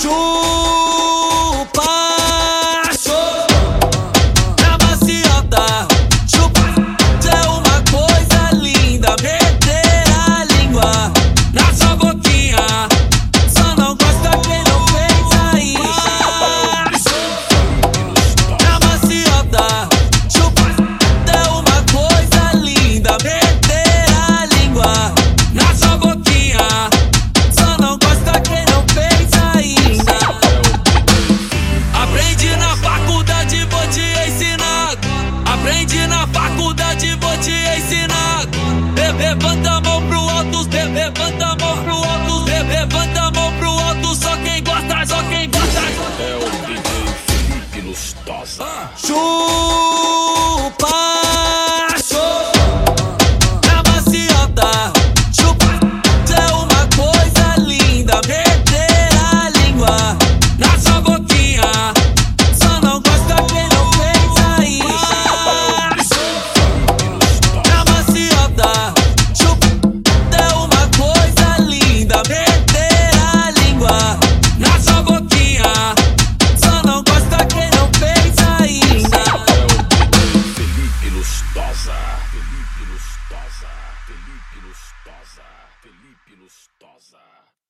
Chupa, chupa, pra vaciota. Chupa, é uma coisa linda. Meter a língua na sua boca. verdade vou te ensinar. Levanta a mão pro alto, levanta a mão pro alto, levanta a mão pro alto. Só quem gosta, só quem gosta. É o DJ Felipe Lustosa. Ah. Lustosa. Felipe Lustosa. Felipe Lustosa. Felipe Lustosa.